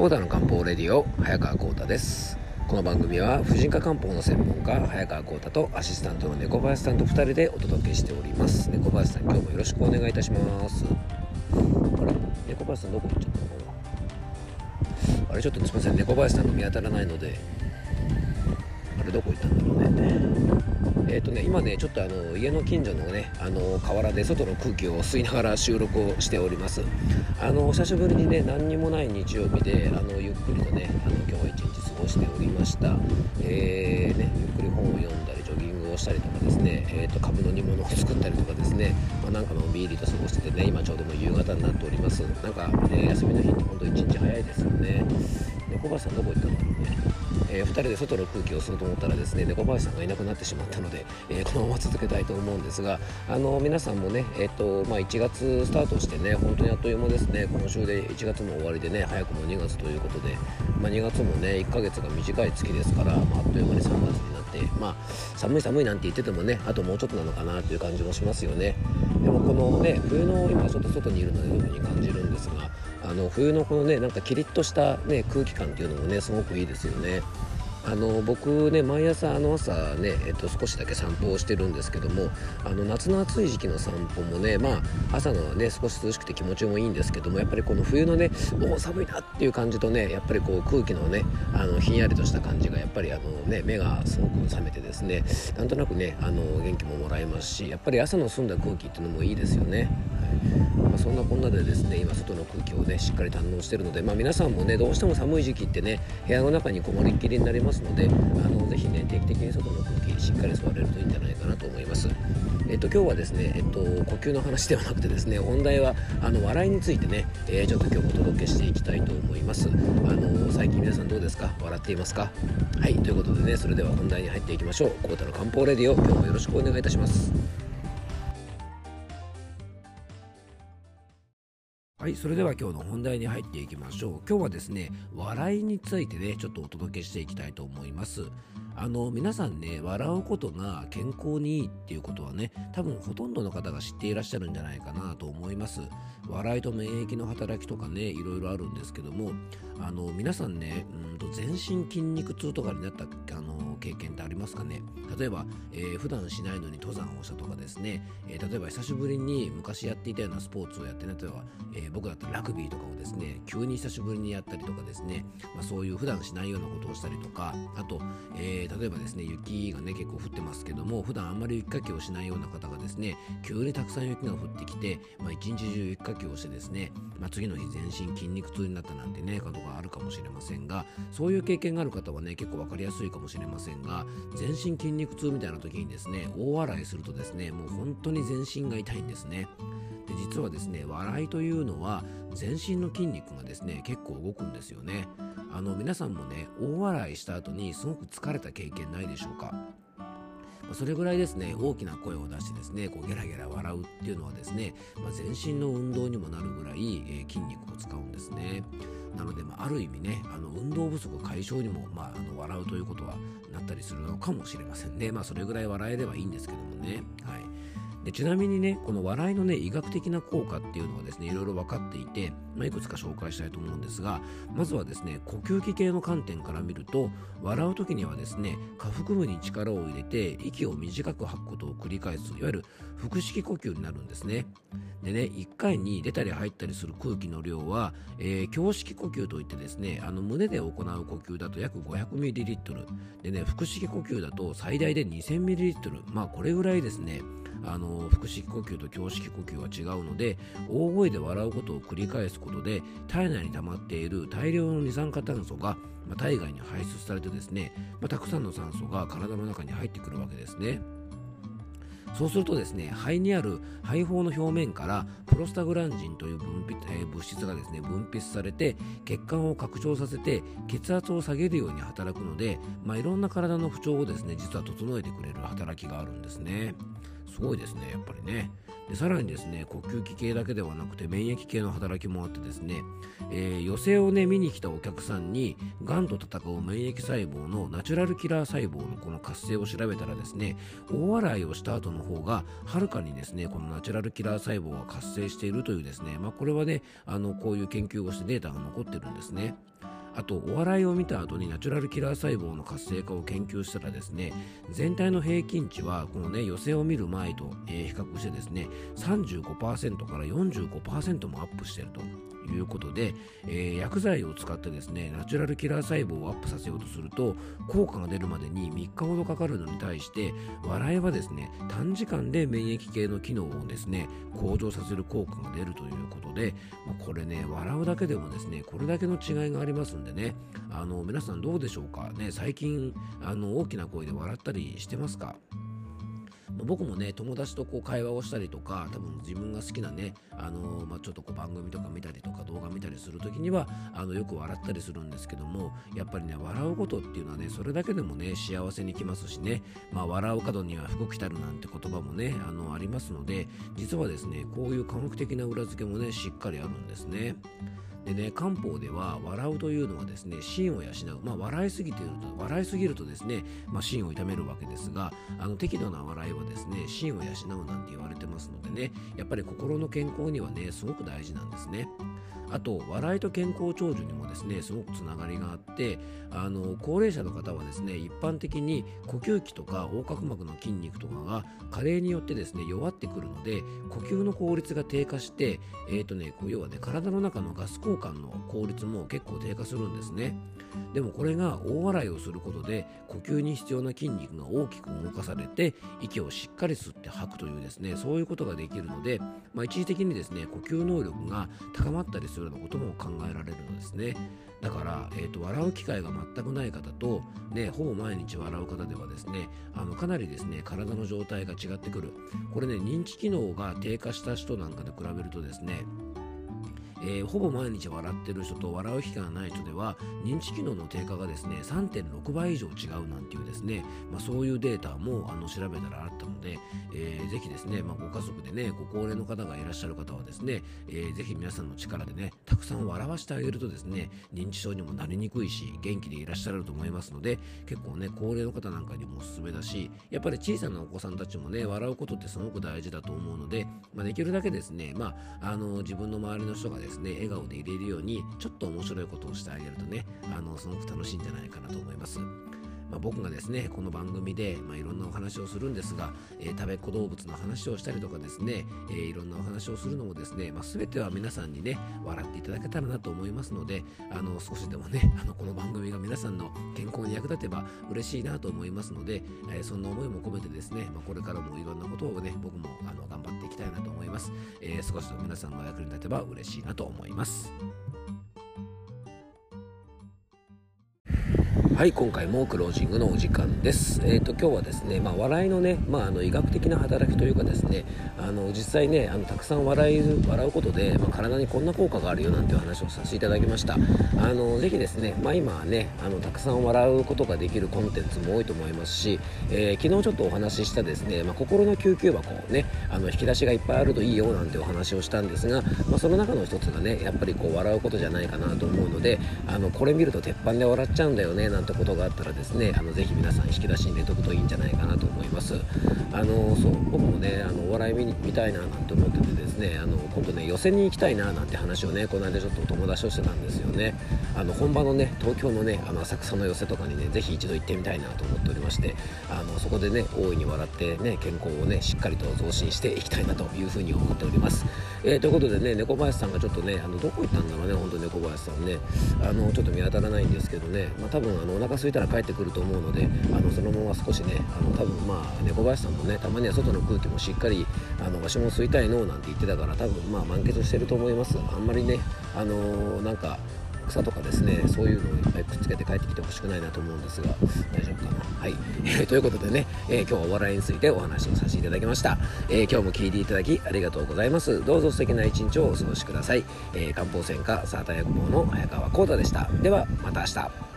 コーダの漢方レディオ早川コータです。この番組は婦人科漢方の専門家早川コータとアシスタントの猫林さんと2人でお届けしております。猫林さん今日もよろしくお願いいたします。あれ猫林さんどこ行っちゃったのかな？あれちょっとすみません猫林さんが見当たらないのであれどこ行ったんだろうね。えーとね、今ね、ちょっとあの家の近所のね、あの河原で外の空気を吸いながら収録をしております。あの久しぶりにね、何にもない日曜日で、あのゆっくりとね、あの今日は一日過ごしておりました。えー、ね、ゆっくり本を読んだり、ジョギングをしたりとかですね、えーと、株の煮物を作ったりとかですね、まあ、なんかのんびりと過ごしててね、今ちょうども夕方になっております。なんか、ね、休みの日って本当一日早いですよね。小林さんどこ行ったんだろうね、えー、2人で外の空気を吸うと思ったらですね猫林さんがいなくなってしまったので、えー、このまま続けたいと思うんですがあの皆さんもね、えーとまあ、1月スタートしてね本当にあっという間ですね。今週で1月も終わりでね早くも2月ということで、まあ、2月もね1ヶ月が短い月ですから、まあ、あっという間に3月になって、まあ、寒い寒いなんて言っててもねあともうちょっとなのかなという感じもしますよね。でもこのね冬の今ちょっと外にいるので特に感じるんですがあの冬のこのねなんかキリッとした、ね、空気感っていうのもねすごくいいですよね。あの僕ね毎朝あの朝ね、えっと、少しだけ散歩をしてるんですけどもあの夏の暑い時期の散歩もねまあ朝のね少し涼しくて気持ちもいいんですけどもやっぱりこの冬のねおお寒いなっていう感じとねやっぱりこう空気のねあのひんやりとした感じがやっぱりあのね目がすごく覚めてですねなんとなくねあの元気ももらえますしやっぱり朝の澄んだ空気っていうのもいいですよね。まあ、そんなこんなでですね今外の空気をねしっかり堪能してるので、まあ、皆さんもねどうしても寒い時期ってね部屋の中にこもりっきりになりますのであのぜひね定期的に外の空気しっかり吸われるといいんじゃないかなと思います。えっと、今日はですね、えっと、呼吸の話ではなくてですね本題はあの笑いについてね、えー、ちょっと今日お届けしていきたいと思います。あの最近皆さんどうですか？笑っていますか？はいということでねそれでは本題に入っていきましょう。コータの漢方レディオ今日もよろしくお願いいたします。はいそれでは今日の本題に入っていきましょう。今日はですね笑いについてねちょっとお届けしていきたいと思います。あの皆さんね笑うことが健康にいいっていうことはね多分ほとんどの方が知っていらっしゃるんじゃないかなと思います。笑いと免疫の働きとかねいろいろあるんですけどもあの皆さんねうんと全身筋肉痛とかになったあの経験ってありますかね？例えば、えー、普段しないのに登山をしたとかですね、えー、例えば久しぶりに昔やっていたようなスポーツをやって例えば、えー、僕だったらラグビーとかをですね急に久しぶりにやったりとかですね、まあ、そういう普段しないようなことをしたりとかあと、えー、例えばですね雪がね結構降ってますけども普段あんまり雪かきをしないような方がですね急にたくさん雪が降ってきて、まあ、一日中雪かきをしてですね、まあ、次の日全身筋肉痛になったなんてねことがあるかもしれませんがそういう経験がある方はね結構分かりやすいかもしれませんが全身筋肉痛みたいな時にですね大笑いするとですねもう本当に全身が痛いんですね。で実はですね笑いというのは全身の筋肉がですね結構動くんですよね。あの皆さんもね大笑いした後にすごく疲れた経験ないでしょうか？それぐらいですね大きな声を出してですねこうゲラゲラ笑うっていうのはですね、まあ、全身の運動にもなるぐらい、えー、筋肉を使うんですね。なので、まあ、ある意味ねあの運動不足解消にも、まあ、あの笑うということはなったりするのかもしれませんね。まあそれぐらい笑えればいいんですけどもね。はい。でちなみにねこの笑いのね医学的な効果っていうのはですねいろいろ分かっていて、まあ、いくつか紹介したいと思うんですがまずはですね呼吸器系の観点から見ると笑う時にはですね下腹部に力を入れて息を短く吐くことを繰り返すいわゆる腹式呼吸になるんですね。でね1回に出たり入ったりする空気の量は、えー、胸式呼吸といってですねあの胸で行う呼吸だと約 500ml でね腹式呼吸だと最大で 2000ml まあこれぐらいですね。あの腹式呼吸と胸式呼吸は違うので大声で笑うことを繰り返すことで体内に溜まっている大量の二酸化炭素が、まあ、体外に排出されてですね、まあ、たくさんの酸素が体の中に入ってくるわけですね。そうするとですね肺にある肺胞の表面からプロスタグランジンという分泌、えー、物質がですね分泌されて血管を拡張させて血圧を下げるように働くので、まあ、いろんな体の不調をですね実は整えてくれる働きがあるんですね。すごいですねやっぱりねでさらにですね呼吸器系だけではなくて免疫系の働きもあってですね、えー、寄席をね見に来たお客さんにがんと戦う免疫細胞のナチュラルキラー細胞のこの活性を調べたらですね大笑いをした後の方がはるかにですねこのナチュラルキラー細胞が活性しているというですね、まあ、これはねあのこういう研究をしてデータが残ってるんですね。あとお笑いを見た後にナチュラルキラー細胞の活性化を研究したらですね全体の平均値はこのね寄せを見る前と、え、比較してですね35%から45%もアップしていると。いうことで、えー、薬剤を使ってですねナチュラルキラー細胞をアップさせようとすると効果が出るまでに3日ほどかかるのに対して笑いはですね短時間で免疫系の機能をですね向上させる効果が出るということで、まあ、これね笑うだけでもですねこれだけの違いがありますんでねあの皆さんどうでしょうか？ね最近あの大きな声で笑ったりしてますか？僕もね友達とこう会話をしたりとか多分自分が好きなね、あのー、まあ、ちょっとこう番組とか見たりとか動画見たりする時にはあのよく笑ったりするんですけどもやっぱりね笑うことっていうのはねそれだけでもね幸せにきますしね、まあ、笑う角には福来たるなんて言葉もねあのありますので実はですねこういう科学的な裏付けもねしっかりあるんですね。でね漢方では笑うというのはですね芯を養うまあ笑いすぎていると笑いすぎるとですね、まあ、芯を痛めるわけですがあの適度な笑いはですね芯を養うなんて言われてますのでねやっぱり心の健康にはねすごく大事なんですね。あと笑いと健康長寿にもですねすごくつながりがあってあの高齢者の方はですね一般的に呼吸器とか横隔膜の筋肉とかが加齢によってですね弱ってくるので呼吸の効率が低下してえ、ー、とね要はね体の中のガス交換の効率も結構低下するんですね。でもこれが大笑いをすることで呼吸に必要な筋肉が大きく動かされて息をしっかり吸って吐くというですねそういうことができるので、まあ、一時的にですね呼吸能力が高まったりするようなことも考えられるのですね。だから、えーと、笑う機会が全くない方と、ね、ほぼ毎日笑う方ではですねあのかなりですね体の状態が違ってくる。これね認知機能が低下した人なんかと比べるとですねえー、ほぼ毎日笑ってる人と笑う機会がない人では認知機能の低下がですね3.6倍以上違うなんていうですね、まあ、そういうデータもあの調べたらあったので、えー、ぜひですね、まあ、ご家族でねご高齢の方がいらっしゃる方はですね、えー、ぜひ皆さんの力でねたくさん笑わせてあげるとですね認知症にもなりにくいし元気でいらっしゃると思いますので結構ね高齢の方なんかにもおすすめだしやっぱり小さなお子さんたちもね笑うことってすごく大事だと思うので、まあ、できるだけですね、まあ、あの自分の周りの人がですねですね笑顔でいれるようにちょっと面白いことをしてあげるとねあのすごく楽しいんじゃないかなと思います。まあ、僕がですねこの番組で、まあ、いろんなお話をするんですが、えー、食べっ子動物の話をしたりとかですね、えー、いろんなお話をするのもですね、まあ、全ては皆さんにね笑っていただけたらなと思いますのであの少しでもねあのこの番組皆さんの健康に役立てば嬉しいなと思いますので、えー、そんな思いも込めてですね、まあ、これからもいろんなことをね僕もあの頑張っていきたいなと思います、え少しでも皆さんの役に立てば嬉しいなと思います。はい今回もクロージングのお時間です。えっ、ー、と今日はですねまあ笑いのねまああの医学的な働きというかですねあの実際ねあのたくさん笑い笑うことで、まあ、体にこんな効果があるよなんていう話をさせていただきました。あのぜひですねまあ今はねあのたくさん笑うことができるコンテンツも多いと思いますし、えー、昨日ちょっとお話ししたですねま、心の救急箱をねあの引き出しがいっぱいあるといいよなんてお話をしたんですが、ま、その中の一つがねやっぱりこう笑うことじゃないかなと思うのであのこれ見ると鉄板で笑っちゃうんだよねなんてことがあったらですねあのぜひ皆さん引き出しに入れとくといいんじゃないかなと思います。あのそう僕もねあのお笑い見に見たいななんて思っててですねあの今度ね寄席に行きたいななんて話をねこの間ちょっと友達としてたんですよね。あの本場のね東京のねあの浅草の寄席とかにねぜひ一度行ってみたいなと思っておりましてあのそこでね大いに笑ってね健康をねしっかりと増進していきたいなというふうに思っております、えー、ということでね猫林さんがちょっとねあのどこ行ったんだろうね本当猫林さんね。あのちょっと見当たらないんですけどね、まあ、多分あのお腹空いたら帰ってくると思うのであのそのまま少しねあの多分まあ猫林さんもねたまには外の空気もしっかりあのわしも吸いたいのなんて言ってたから多分まあ満喫してると思います。あんまりねあの、なんか草とかですねそういうのをいっぱいくっつけて帰ってきてほしくないなと思うんですが大丈夫かな？はい、え、ということでね、えー、今日はお笑いについてお話をさせていただきました、え今日も聞いていただきありがとうございます。どうぞ素敵な一日をお過ごしください、え漢方専科サーター薬房の早川浩太でした。ではまた明日。